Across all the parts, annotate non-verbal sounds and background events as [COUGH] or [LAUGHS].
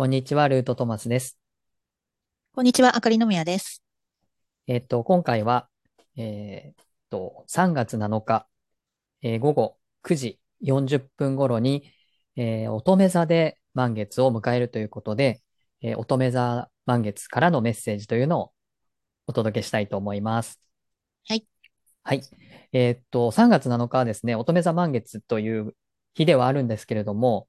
こんにちは、ルートトマスです。こんにちは、あかりのみやです。えっと、今回は、えーっと、3月7日、えー午後9時40分頃に、えー乙女座で満月を迎えるということで、えー乙女座満月からのメッセージというのをお届けしたいと思います。はい。はい。えーっと、3月7日はですね、乙女座満月という日ではあるんですけれども、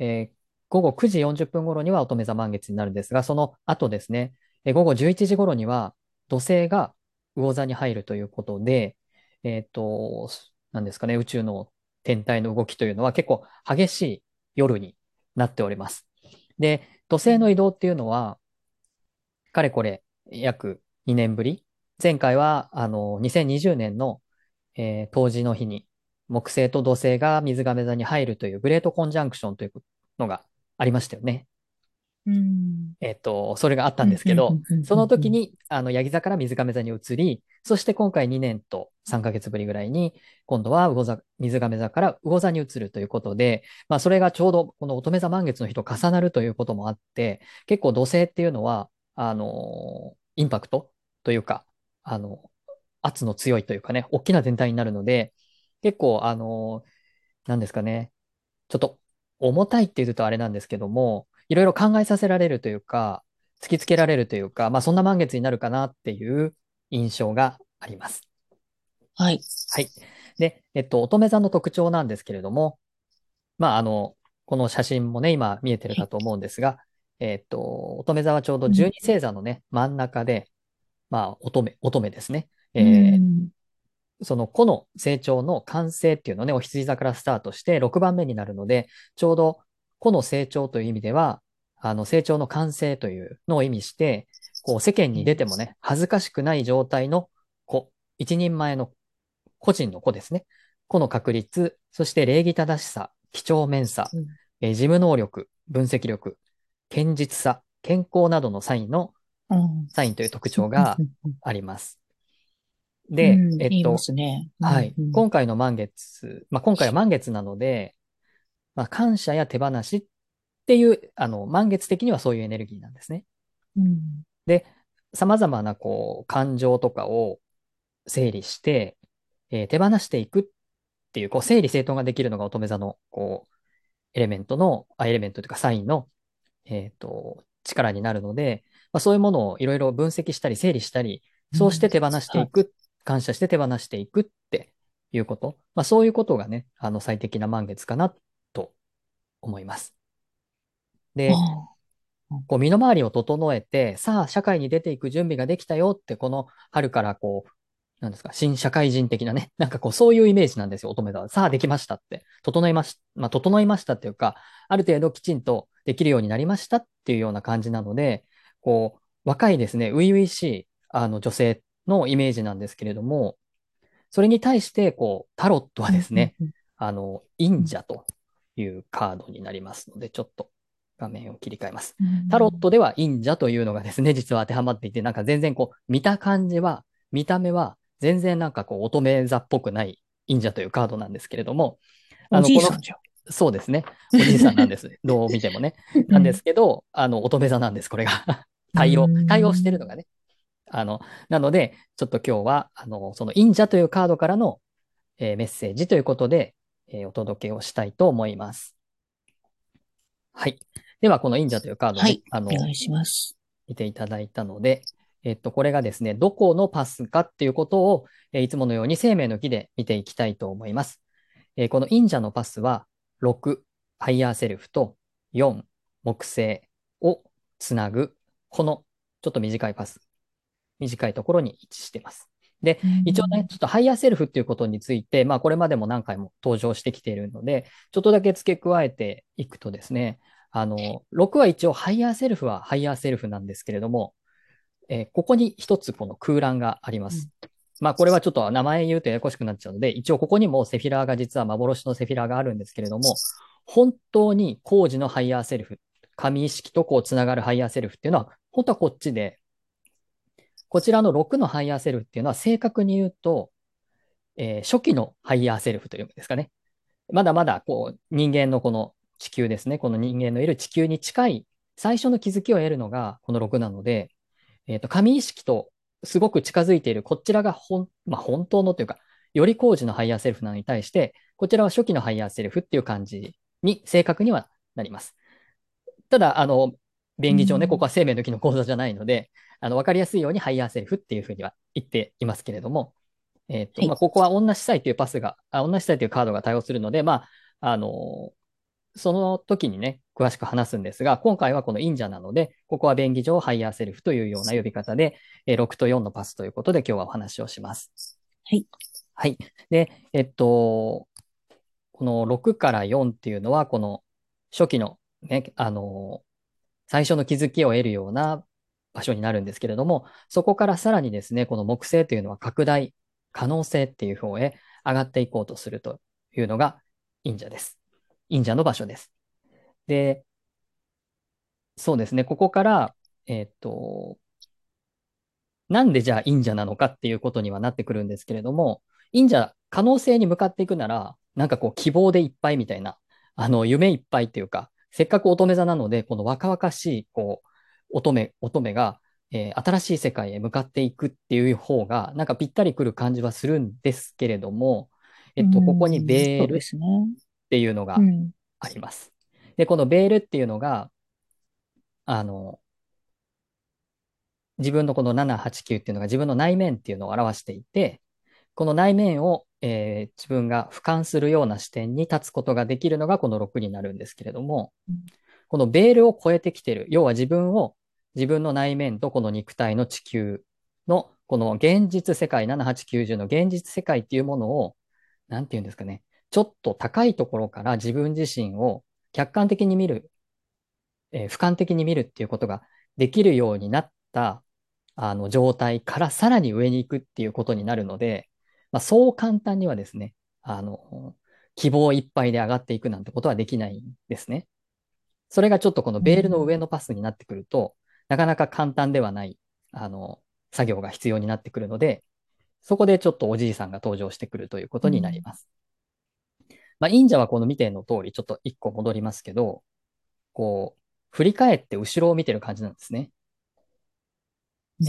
えー午後9時40分頃には乙女座満月になるんですが、その後ですね、え午後11時頃には土星が魚座に入るということで、えっと、なんですかね、宇宙の天体の動きというのは結構激しい夜になっております。で、土星の移動っていうのは、かれこれ約2年ぶり。前回は、あの、2020年の、えー、冬至の日に木星と土星が水亀座に入るというグレートコンジャンクションというのがありましたよね。うん。えっと、それがあったうん、ですけど、そのうん。時に、あの、ヤギ座から水亀座に移り、そして今回2年と3ヶ月ぶりぐらいに、今度は魚座、水亀座から魚座に移るということで、まあ、それがちょうどこの乙女座満月の日と重なるということもあって、結構土星っていうのは、あの、インパクトというか、あの、圧の強いというかね、大きな全体になるので、結構、あの、なんですかね、ちょっと重たいって言うとあれなんですけども、いろいろ考えさせられるというか、突きつけられるというか、まあそんな満月になるかなっていう印象があります。はい。はい。で、えっと、乙女座の特徴なんですけれども、まああの、この写真もね、今見えてるはい。かと思うんですが、えっと、乙女座はちょうどうん、十二星座のね、真ん中で、まあ乙女、乙女ですね。うえーん、その個の成長の完成っていうのをね、お羊座からスタートして6番目になるので、ちょうど個の成長という意味では、あの成長の完成というのを意味して、こう世間に出てもね、恥ずかしくない状態の子、一人前の個人の子ですね。個の確率、そして礼儀正しさ、几帳面さ、うん、えー事務能力、分析力、堅実さ、健康などのサインの、うん、サインという特徴がうん。あります。うで、ん言いまえっと、すね。うん、はい。うん。今回の満月、まあ、今回は満月なので、まあ、感謝や手放しっていう、あの、満月的にはそういうエネルギーなんですね。うん、で、様々な、こう、感情とかを整理して、えー手放していくっていう、こう、整理整頓ができるのが乙女座の、こう、エレメントの、あ、エレメントというかサインの、えっと、力になるので、まあ、そういうものをいろいろ分析したり整理したり、うん。そうして手放してはい。いく、感謝して手放していくっていうこと。まあ、そういうことがね、あの、最適な満月かなと思います。あで、こう身の回りを整えて、さあ、社会に出ていく準備ができたよって、この春からこう、なんですか、新社会人的なね、[LAUGHS] なんかこう、そういうイメージなんですよ、乙女座は。さあ、できましたって。整いまし、まあ、整いましたっていうか、ある程度きちんとできるようになりましたっていうような感じなので、こう、若いですね、初々しい、あの、女性のイメージなんですけれども、それに対して、こう、タロットはですね、うん。あの、忍者というカードになりますので、ちょっと画面を切り替えます。うタロットんでは忍者というのがですね、実は当てはまっていて、なんか全然こう、見た感じは、見た目は全然なんかこう、乙女座っぽくない忍者というカードなんですけれども、あおの、この。そうですね、おじいさんなんです。[LAUGHS] どう見てもね。なんでうん、すけど、あの、乙女座なんです、これが。う [LAUGHS] 対応、対応してるのん。がね。あの、なので、ちょっと今日は、あの、その忍者というカードからの、えーメッセージということで、えーお届けをしたいと思います。はい。では、この忍者というカードをね、はい。あの、お願いします。見ていただいたので、えっと、これがですね、どこのパスかっていうことを、えーいつものように生命の木で見ていきたいと思います。えーこの隠者のパスは、6、ハイヤーセルフと4、木星をつなぐ、このちょっと短いパス、短いところに位置しています。で、う一応ね、ん、ちょっとハイヤーセルフっていうことについて、まあこれまでも何回も登場してきているので、ちょっとだけ付け加えていくとですね、あの、6は一応ハイヤーセルフはハイヤーセルフなんですけれども、えーここに一つこの空欄がありまうん。す。まあこれはちょっと名前言うとややこしくなっちゃうので、一応ここにもセフィラーが実は幻のセフィラーがあるんですけれども、本当に高次のハイヤーセルフ、神意識とこうつながるハイヤーセルフっていうのは、本当はこっちで、こちらの6のハイヤーセルフっていうのは正確に言うと、えー初期のハイヤーセルフというんですかね。まだまだこう人間のこの地球ですね。この人間のいる地球に近い最初の気づきを得るのがこの6なので、えっ、と、神意識とすごく近づいている、こちらが本、まあ、本当のというか、より高次のハイヤーセルフなのに対して、こちらは初期のハイヤーセルフっていう感じに正確にはなります。ただ、あの、便宜上ね、ここは生命の木の講座じゃないので、あの、わかりやすいようにハイヤーセルフっていうふうには言っていますけれども、えっ、と、はい、まあ、ここは女司祭というパスが、あ女司祭というカードが対応するので、まあ、あの、その時にね、詳しく話すんですが、今回はこの隠者なので、ここは便宜上ハイヤーセルフというような呼び方で、え6と4のパスということで今日はお話をします。はい。はい。で、えっと、この6から4っていうのは、この初期のね、あの、最初の気づきを得るような場所になるんですけれども、そこからさらにですね、この木星というのは拡大、可能性っていう方へ上がっていこうとするというのが忍者です。忍者の場所です。で、そうですね、ここから、えっ、と、なんでじゃあ忍者なのかっていうことにはなってくるんですけれども、忍者、可能性に向かっていくなら、なんかこう希望でいっぱいみたいな、あの、夢いっぱいっていうか、せっかく乙女座なので、この若々しい、こう、乙女、乙女が、えー、新しい世界へ向かっていくっていう方が、なんかぴったりくる感じはするんですけれども、えっと、ここにベールっていうのがあります。で、このベールっていうのが、あの、自分のこの7、8、9っていうのが自分の内面っていうのを表していて、この内面を、えー、自分が俯瞰するような視点に立つことができるのがこの6になるんですけれども、うん、このベールを超えてきてる、要は自分を自分の内面とこの肉体の地球のこの現実世界、7、8、90の現実世界っていうものを、なんて言うんですかね、ちょっと高いところから自分自身を客観的に見る、えー、俯瞰的に見るっていうことができるようになったあの状態からさらに上に行くっていうことになるので、まあ、そう簡単にはですね、あの、希望いっぱいで上がっていくなんてことはできないんですね。それがちょっとこのベールの上のパスになってくると、なかなか簡単ではない、あの、作業が必要になってくるので、そこでちょっとおじいさんが登場してくるということになります。うん、まあ、忍者はこの見ての通り、ちょっと一個戻りますけど、こう、振り返って後ろを見てる感じなんですね。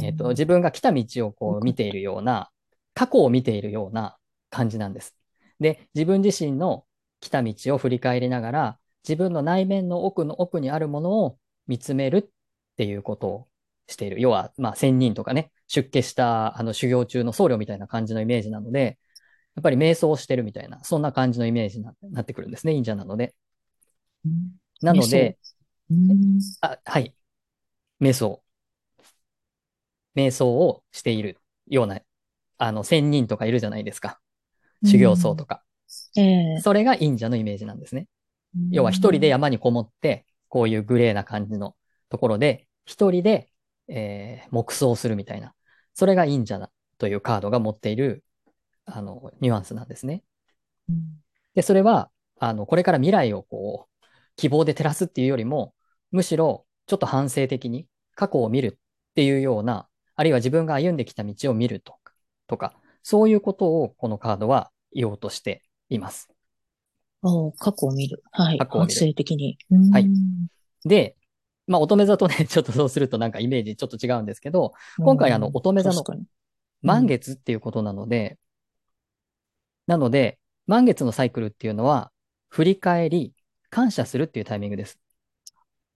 えっ、ー、と、自分が来た道をこう見ているような、過去を見ているような感じなんです。で、自分自身の来た道を振り返りながら、自分の内面の奥の奥にあるものを見つめるっていうことをしている。要は、まあ、仙人とかね、出家したあの修行中の僧侶みたいな感じのイメージなので、やっぱり瞑想をしてるみたいな、そんな感じのイメージになってくるんですね、忍者なので。なので、あ、はい。瞑想。瞑想をしているような、あの、仙人とかいるじゃないですか。修行僧とか。えー、それが忍者のイメージなんですね。要は一人で山にこもって、こういうグレーな感じのところで、一人で、えー、黙想するみたいな。それが忍者だというカードが持っている、あの、ニュアンスなんですね。で、それは、あの、これから未来をこう、希望で照らすっていうよりも、むしろ、ちょっと反省的に過去を見るっていうような、あるいは自分が歩んできた道を見るとか、とか、そういうことをこのカードは言おうとしています。お過去を見る。はい。過去を見る。反省的に。はい。で、まあ、乙女座とね、[LAUGHS] ちょっとそうするとなんかイメージちょっと違うんですけど、今回あの、乙女座の満月っていうことなので、なので、満月のサイクルっていうのは、振り返り、感謝するっていうタイミングです。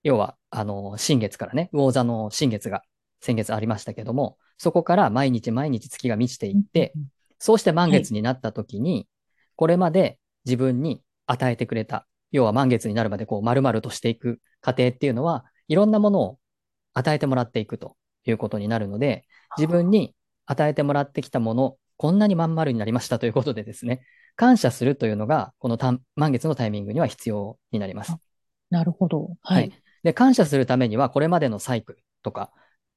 要は、あの、新月からね、魚座の新月が先月ありましたけども、そこから毎日毎日月が満ちていって、そうして満月になった時に、これまで自分に与えてくれた、要は満月になるまでこう丸々としていく過程っていうのは、いろんなものを与えてもらっていくということになるので、自分に与えてもらってきたもの、こんなにまん丸になりましたということでですね、感謝するというのが、この満月のタイミングには必要になります。なるほど。はい。はい、で、感謝するためには、これまでのサイクルとか、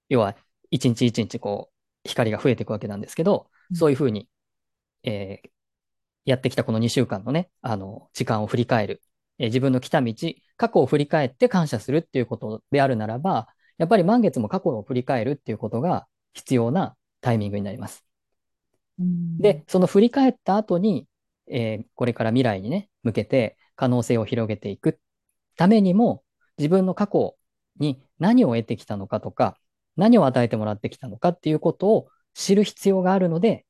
要は、一日一日こう、光が増えていくわけなんですけど、そういうふうに、えー、やってきたこの2週間のね、あの、時間を振り返る。えー、自分の来た道、過去を振り返って感謝するっていうことであるならば、やっぱり満月も過去を振り返るっていうことが必要なタイミングになります。で、その振り返った後に、えー、これから未来にね、向けて可能性を広げていくためにも、自分の過去に何を得てきたのかとか、何を与えてもらってきたのかっていうことを知る必要があるので、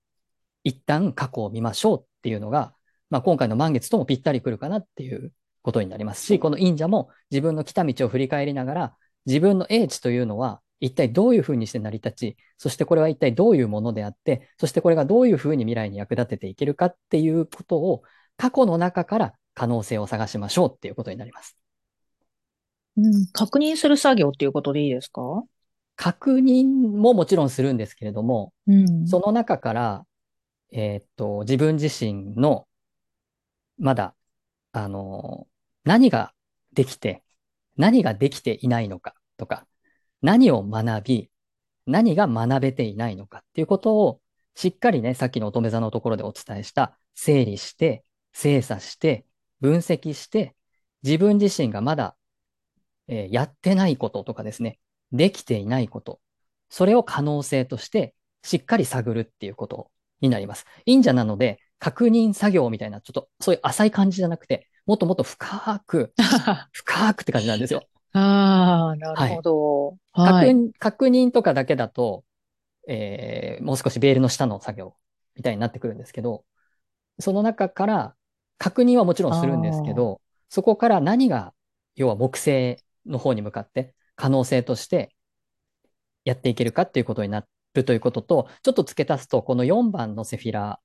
一旦過去を見ましょうっていうのが、まあ、今回の満月ともぴったりくるかなっていうことになります。し、この忍者も自分の来た道を振り返りながら、自分の英知というのは一体どういうふうにして成り立ち、そしてこれは一体どういうものであって、そしてこれがどういうふうに未来に役立てていけるかっていうことを過去の中から可能性を探しましょうっていうことになります。うん、確認する作業っていうことでいいですか？確認ももちろんするんですけれども、うん、その中から、えー、っと、自分自身の、まだ、あの、何ができて、何ができていないのかとか、何を学び、何が学べていないのかっていうことを、しっかりね、さっきの乙女座のところでお伝えした、整理して、精査して、分析して、自分自身がまだ、えー、やってないこととかですね、できていないこと、それを可能性としてしっかり探るっていうことになります。忍者なので、確認作業みたいな、ちょっとそういう浅い感じじゃなくて、もっともっと深く、[LAUGHS] 深くって感じなんですよ。ああ、なるほど、はい、確認。確認とかだけだと、えー、もう少しベールの下の作業みたいになってくるんですけど、その中から確認はもちろんするんですけど、そこから何が、要は木星の方に向かって可能性としてやっていけるかっていうことになるということと、ちょっと付け足すと、この4番のセフィラ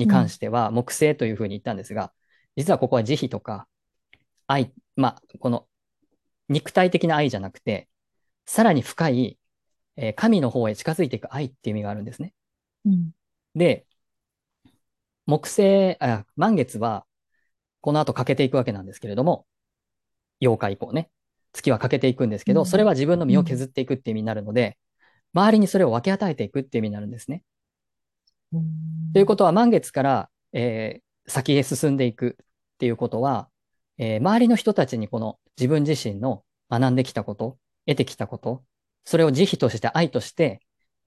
に関しては木星というふうに言ったんですが、実はここは慈悲とか愛、まあ、この肉体的な愛じゃなくて、さらに深い、えー、神の方へ近づいていく愛っていう意味があるんですね。うん、で、木星、あ、満月は、この後欠けていくわけなんですけれども、8日以降ね。月は欠けていくんですけど、それは自分の身を削っていくっていう意味になるので、周りにそれを分け与えていくっていう意味になるんですね。ということは、満月から、えー、先へ進んでいくっていうことは、えー、周りの人たちにこの自分自身の学んできたこと、得てきたこと、それを慈悲として愛として、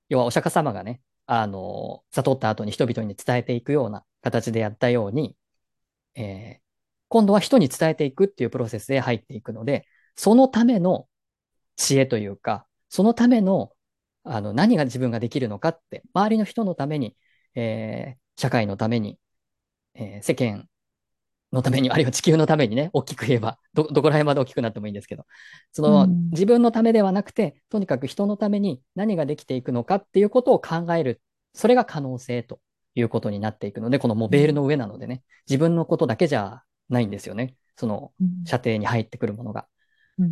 要はお釈迦様がね、あの、悟った後に人々に伝えていくような形でやったように、えー、今度は人に伝えていくっていうプロセスで入っていくので、そのための知恵というか、そのための、あの、何が自分ができるのかって、周りの人のために、えー、社会のために、えー、世間のために、あるいは地球のためにね、大きく言えば、ど、どこら辺まで大きくなってもいいんですけど、その、自分のためではなくて、とにかく人のために何ができていくのかっていうことを考える。それが可能性ということになっていくので、このモベールの上なのでね、自分のことだけじゃないんですよね。その、射程に入ってくるものが。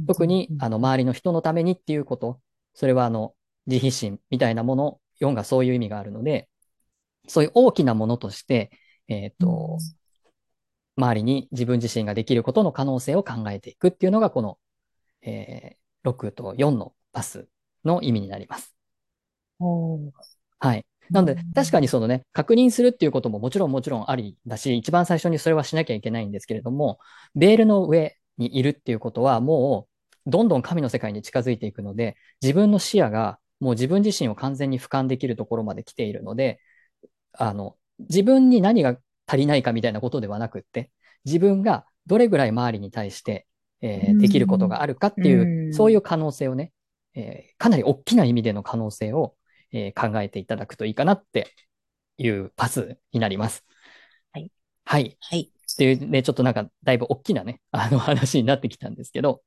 特に、あの、周りの人のためにっていうこと、それはあの、自費心みたいなもの、4がそういう意味があるので、そういう大きなものとして、えっ、ー、と、周りに自分自身ができることの可能性を考えていくっていうのが、この、えー、6と4のパスの意味になります。はい。なので、確かにそのね、確認するっていうことももちろんもちろんありだし、一番最初にそれはしなきゃいけないんですけれども、ベールの上にいるっていうことは、もう、どんどん神の世界に近づいていくので、自分の視野がもう自分自身を完全に俯瞰できるところまで来ているので、あの、自分に何が足りないかみたいなことではなくって、自分がどれぐらい周りに対して、えー、できることがあるかっていう、そういう可能性をね、えー、かなり大きな意味での可能性を、えー、考えていただくといいかなっていうパスになります。はい。はい。はい。っていうね、ちょっとなんかだいぶ大きなね、あの話になってきたんですけど、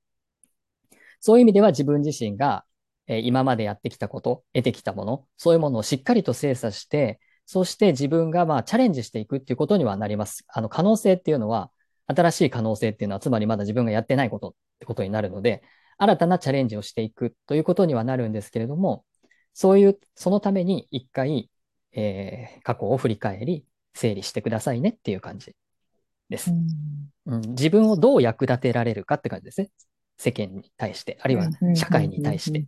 そういう意味では自分自身が、えー、今までやってきたこと、得てきたもの、そういうものをしっかりと精査して、そして自分がまあチャレンジしていくっていうことにはなります。あの可能性っていうのは、新しい可能性っていうのは、つまりまだ自分がやってないことってことになるので、新たなチャレンジをしていくということにはなるんですけれども、そういう、そのために一回、えー、過去を振り返り、整理してくださいねっていう感じです。うん、自分をどう役立てられるかって感じですね。世間に対して、あるいは社会に対して、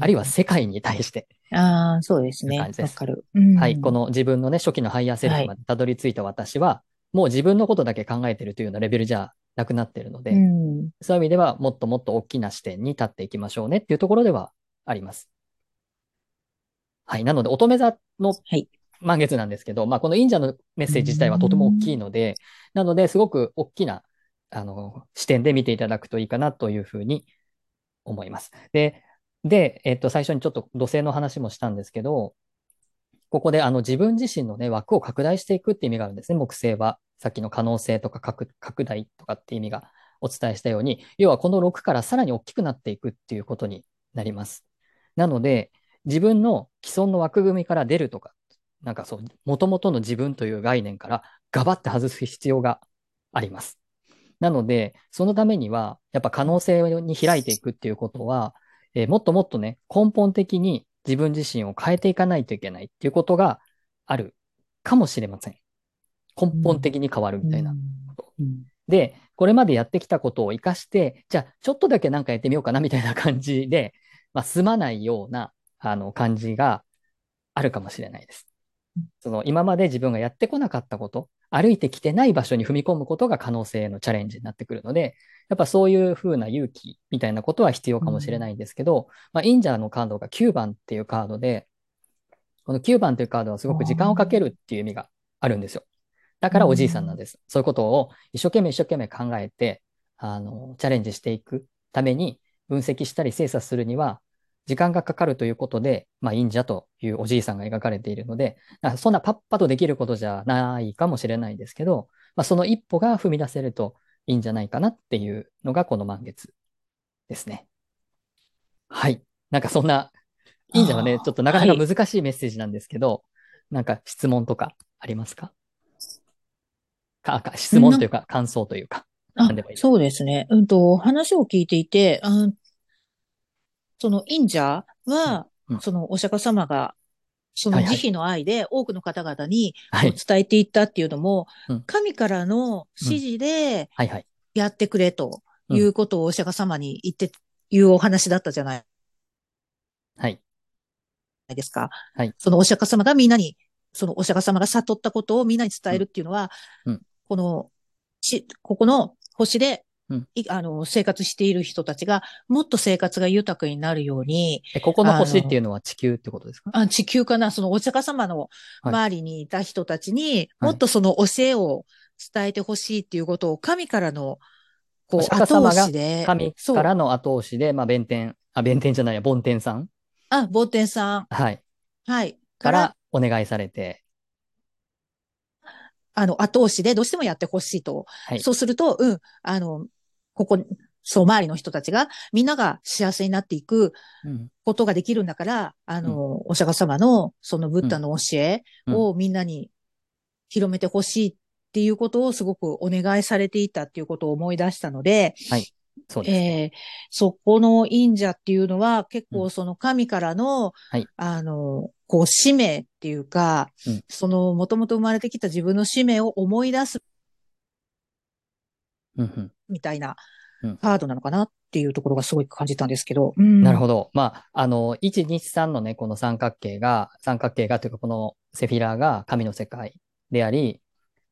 あるいは世界に対して。ああ、そうですね。わかる、はい。この自分のね、初期のハイヤーセルフまでたどり着いた私は、はい、もう自分のことだけ考えてるというようなレベルじゃなくなってるので、うん、そういう意味では、もっともっと大きな視点に立っていきましょうねっていうところではあります。はい。なので、乙女座の満月なんですけど、はい、まあ、この忍者のメッセージ自体はとても大きいので、なので、すごく大きなあの、視点で見ていただくといいかなというふうに思います。で、で、えっと、最初にちょっと土星の話もしたんですけど、ここであの自分自身のね、枠を拡大していくって意味があるんですね、木星は。さっきの可能性とか拡大とかって意味がお伝えしたように、要はこの6からさらに大きくなっていくっていうことになります。なので、自分の既存の枠組みから出るとか、なんかそう、元々の自分という概念からガバって外す必要があります。なので、そのためには、やっぱ可能性に開いていくっていうことは、えー、もっともっとね、根本的に自分自身を変えていかないといけないっていうことがあるかもしれません。根本的に変わるみたいなこと。うんうん、で、これまでやってきたことを活かして、じゃあちょっとだけなんかやってみようかなみたいな感じで、まあ、済まないような、あの、感じがあるかもしれないです。その今まで自分がやってこなかったこと、歩いてきてない場所に踏み込むことが可能性のチャレンジになってくるので、やっぱそういう風な勇気みたいなことは必要かもしれないんですけど、うん、まあ、インジャーのカードが9番っていうカードで、この9番というカードはすごく時間をかけるっていう意味があるんですよ。だからおじいさんなんです。うん、そういうことを一生懸命一生懸命考えて、あの、チャレンジしていくために分析したり精査するには、時間がかかるということで、まあ、忍者というおじいさんが描かれているので、そんなパッパとできることじゃないかもしれないんですけど、まあ、その一歩が踏み出せるといいんじゃないかなっていうのがこの満月ですね。はい。なんかそんな、忍者はね、ちょっとなかなか難しいメッセージなんですけど、はい、なんか質問とかありますか？か質問というか感想というか。あそうですね。うんと、話を聞いていて、うんその忍者は、うん、そのお釈迦様が、その慈悲の愛で多くの方々に伝えていったっていうのも、はい、神からの指示でやってくれということをお釈迦様に言って、いうお話だったじゃない。はい。ですか。はい。そのお釈迦様がみんなに、そのお釈迦様が悟ったことをみんなに伝えるっていうのは、うん、この、し、ここの星でうん、あの、生活している人たちが、もっと生活が豊かになるように。え、ここの星っていうのは地球ってことですか？あ地球かな？そのお釈迦様の周りにいた人たちに、もっとその教えを伝えてほしいっていうことを神からの、こう、後押しで。神からの後押しで、まあ、弁天、あ、弁天じゃないや、梵天さん？あ、梵天さん。はい。はい。からお願いされて。あの、後押しでどうしてもやってほしいと。はい、そうすると、うん、あの、ここ、そう、周りの人たちが、みんなが幸せになっていくことができるんだから、うん、あの、お釈迦様の、そのブッダの教えをみんなに広めてほしいっていうことをすごくお願いされていたっていうことを思い出したので、はい。そうです、ね、えー、そこの忍者っていうのは結構その神からの、うん、はい、あの、こう使命っていうか、うん、そのもともと生まれてきた自分の使命を思い出すみたいなカードなのかなっていうところがすごい感じたんですけど。うん、なるほど。まあ、あの、1、2、3のね、この三角形が、三角形がというか、このセフィラーが神の世界であり、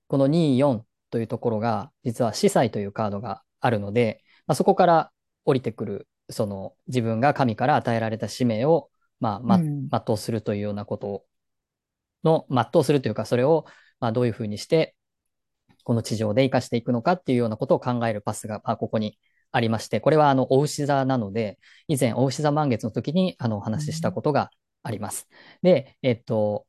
この2、4というところが、実は司祭というカードがあるので、まあ、そこから降りてくる、その自分が神から与えられた使命を、まあ、ま、全うするというようなことの、全うするというか、それを、まあ、どういうふうにしてこの地上で活かしていくのかっていうようなことを考えるパスが、まあ、ここにありまして、これはあの、お牛座なので、以前、お牛座満月の時にあの、お話ししたことがあります。で、えっと、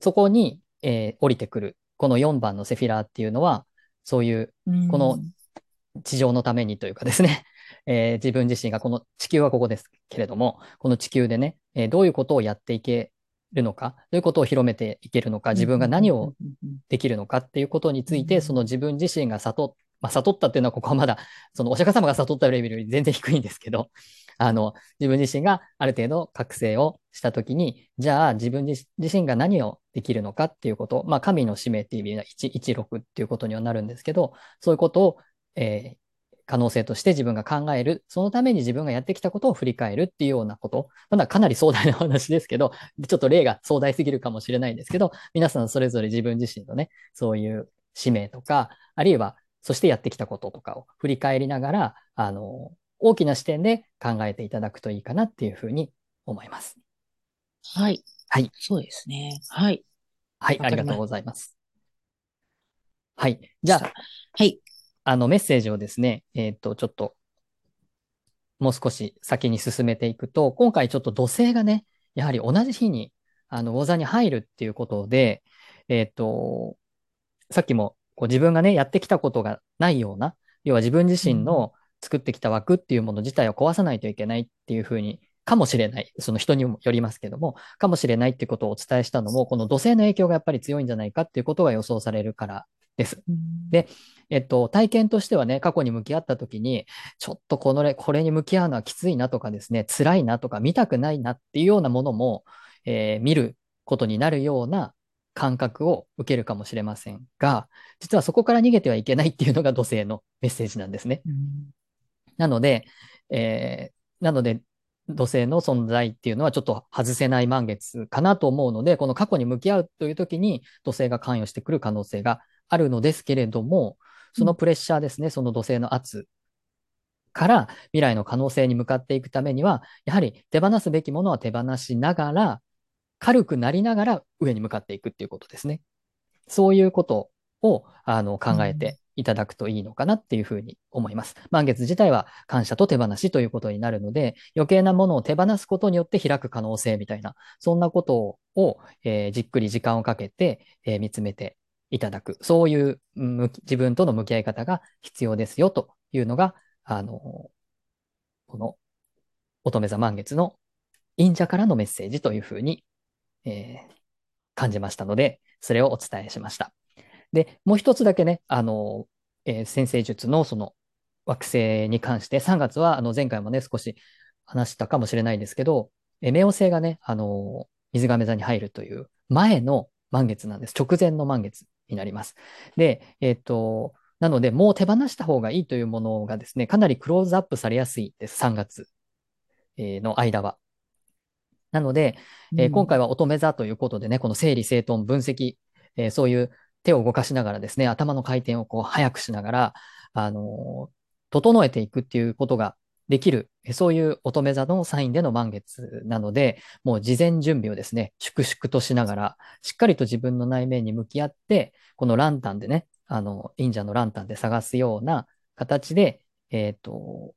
そこに、えー、降りてくる、この4番のセフィラーっていうのは、そういう、この地上のためにというかですね、[LAUGHS] えー、自分自身がこの地球はここですけれども、この地球でね、えー、どういうことをやっていけるのか、どういうことを広めていけるのか、自分が何をできるのかっていうことについて、その自分自身が悟っ、まあ、悟ったっていうのは、ここはまだ、[LAUGHS] そのお釈迦様が悟ったレベルより全然低いんですけど、[LAUGHS] あの、自分自身がある程度覚醒をしたときに、じゃあ自分自身が何をできるのかっていうこと、まあ、神の使命っていう意味では116っていうことにはなるんですけど、そういうことを、えー、可能性として自分が考える、そのために自分がやってきたことを振り返るっていうようなこと、まだかなり壮大な話ですけど、ちょっと例が壮大すぎるかもしれないんですけど、皆さんそれぞれ自分自身のね、そういう使命とか、あるいは、そしてやってきたこととかを振り返りながら、あの、大きな視点で考えていただくといいかなっていうふうに思います。はい。はい。そうですね。はい。はい、ありがとうございます。はい。じゃあ、はい。あの、メッセージをですね、えっ、ー、と、ちょっと、もう少し先に進めていくと、今回ちょっと土星がね、やはり同じ日に、あの、魚座に入るっていうことで、えっ、ー、と、さっきもこう自分がね、やってきたことがないような、要は自分自身の作ってきた枠っていうもの自体を壊さないといけないっていうふうに、かもしれない。その人にもよりますけども、かもしれないっていうことをお伝えしたのも、この土星の影響がやっぱり強いんじゃないかっていうことが予想されるからです。で、えっと、体験としてはね、過去に向き合った時に、ちょっとこの、これに向き合うのはきついなとかですね、辛いなとか見たくないなっていうようなものも、えー、見ることになるような感覚を受けるかもしれませんが、実はそこから逃げてはいけないっていうのが土星のメッセージなんですね。うん、なので、えー、なので、土星の存在っていうのはちょっと外せない満月かなと思うので、この過去に向き合うという時に土星が関与してくる可能性があるのですけれども、そのプレッシャーですね、その土星の圧から未来の可能性に向かっていくためには、やはり手放すべきものは手放しながら、軽くなりながら上に向かっていくっていうことですね。そういうことをあの考えていただくといいのかなっていうふうに思います。満月自体は感謝と手放しということになるので、余計なものを手放すことによって開く可能性みたいな、そんなことを、えー、じっくり時間をかけて、えー、見つめていただく。そういう自分との向き合い方が必要ですよというのが、あの、この乙女座満月の忍者からのメッセージというふうに、えー、感じましたので、それをお伝えしました。で、もう一つだけね、あの、えー、先生術のその惑星に関して、3月はあの前回もね、少し話したかもしれないですけど、えー、冥王星がね、あの、水亀座に入るという前の満月なんです。直前の満月になります。で、えっ、ー、と、なので、もう手放した方がいいというものがですね、かなりクローズアップされやすいです。3月の間は。なので、えー、今回は乙女座ということでね、この整理整頓、分析、えー、そういう手を動かしながらですね、頭の回転をこう早くしながら、あのー、整えていくっていうことができる、そういう乙女座のサインでの満月なので、もう事前準備をですね、粛々としながら、しっかりと自分の内面に向き合って、このランタンでね、あの、忍者のランタンで探すような形で、えっ、ー、と、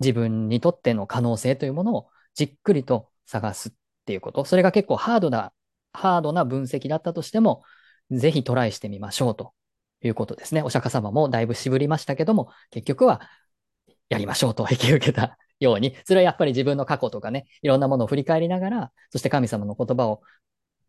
自分にとっての可能性というものをじっくりと探すっていうこと。それが結構ハードな、ハードな分析だったとしても、ぜひトライしてみましょうということですね。お釈迦様もだいぶ渋りましたけども、結局はやりましょうと [LAUGHS] 引き受けたように、それはやっぱり自分の過去とかね、いろんなものを振り返りながら、そして神様の言葉を、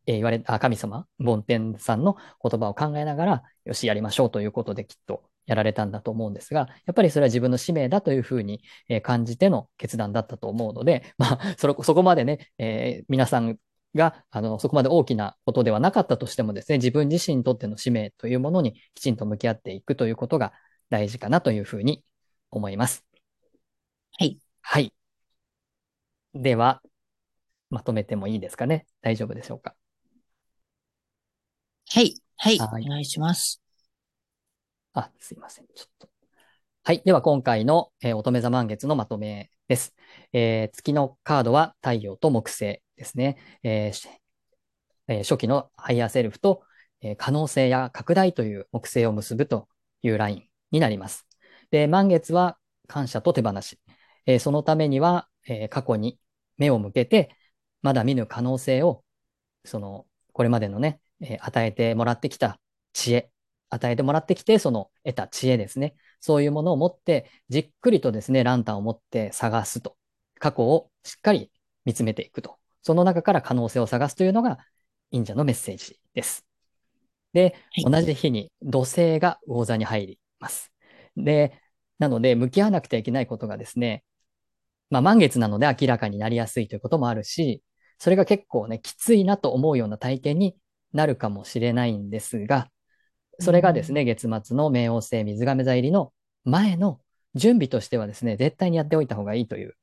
えー、言われ、あ、神様、梵天さんの言葉を考えながら、よし、やりましょうということできっとやられたんだと思うんですが、やっぱりそれは自分の使命だというふうに、えー、感じての決断だったと思うので、[LAUGHS] まあ、そそこまでね、えー、皆さんが、あの、そこまで大きなことではなかったとしてもですね、自分自身にとっての使命というものにきちんと向き合っていくということが大事かなというふうに思います。はい。はい。では、まとめてもいいですかね？大丈夫でしょうか？はい。はい。はい、お願いします。あ、すいません。ちょっと。はい。では、今回の、えー、乙女座満月のまとめです。えー、月のカードは太陽と木星ですね。えーえー、初期のハイヤーセルフと、えー、可能性や拡大という木星を結ぶというラインになります。で、満月は感謝と手放し。えー、そのためには、えー、過去に目を向けて、まだ見ぬ可能性を、その、これまでのね、えー、与えてもらってきた知恵、与えてもらってきて、その得た知恵ですね。そういうものを持って、じっくりとですね、ランタンを持って探すと。過去をしっかり見つめていくと。その中から可能性を探すというのが、忍者のメッセージです。で、はい、同じ日に土星が魚座に入ります。で、なので、向き合わなくてはいけないことがですね、まあ、満月なので明らかになりやすいということもあるし、それが結構ね、きついなと思うような体験になるかもしれないんですが、それがですね、月末の冥王星水亀座入りの前の準備としてはですね、絶対にやっておいた方がいいという、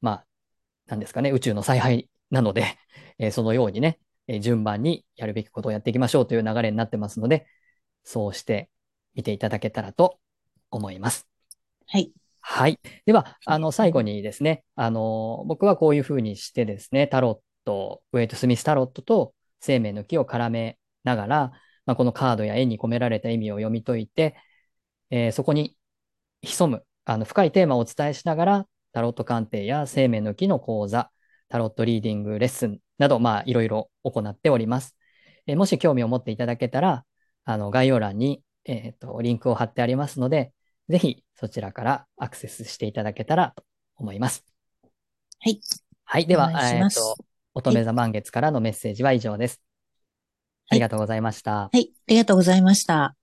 まあ、なんですかね、宇宙の采配なので、[LAUGHS] えー、そのようにね、えー、順番にやるべきことをやっていきましょうという流れになってますので、そうして見ていただけたらと思います。はい。はい。では、あの、最後にですね、あの、僕はこういうふうにしてですね、タロット、ウェイト・スミスタロットと生命の木を絡めながら、まあ、このカードや絵に込められた意味を読み解いて、えー、そこに潜む、あの、深いテーマをお伝えしながら、タロット鑑定や生命の木の講座、タロットリーディングレッスンなど、まあ、いろいろ行っております。えー、もし興味を持っていただけたら、あの、概要欄に、えっ、ー、と、リンクを貼ってありますので、ぜひそちらからアクセスしていただけたらと思います。はい。はい。では、えっ、ー、と、乙女座満月からのメッセージは以上です。ありがとうございました。はい。ありがとうございました。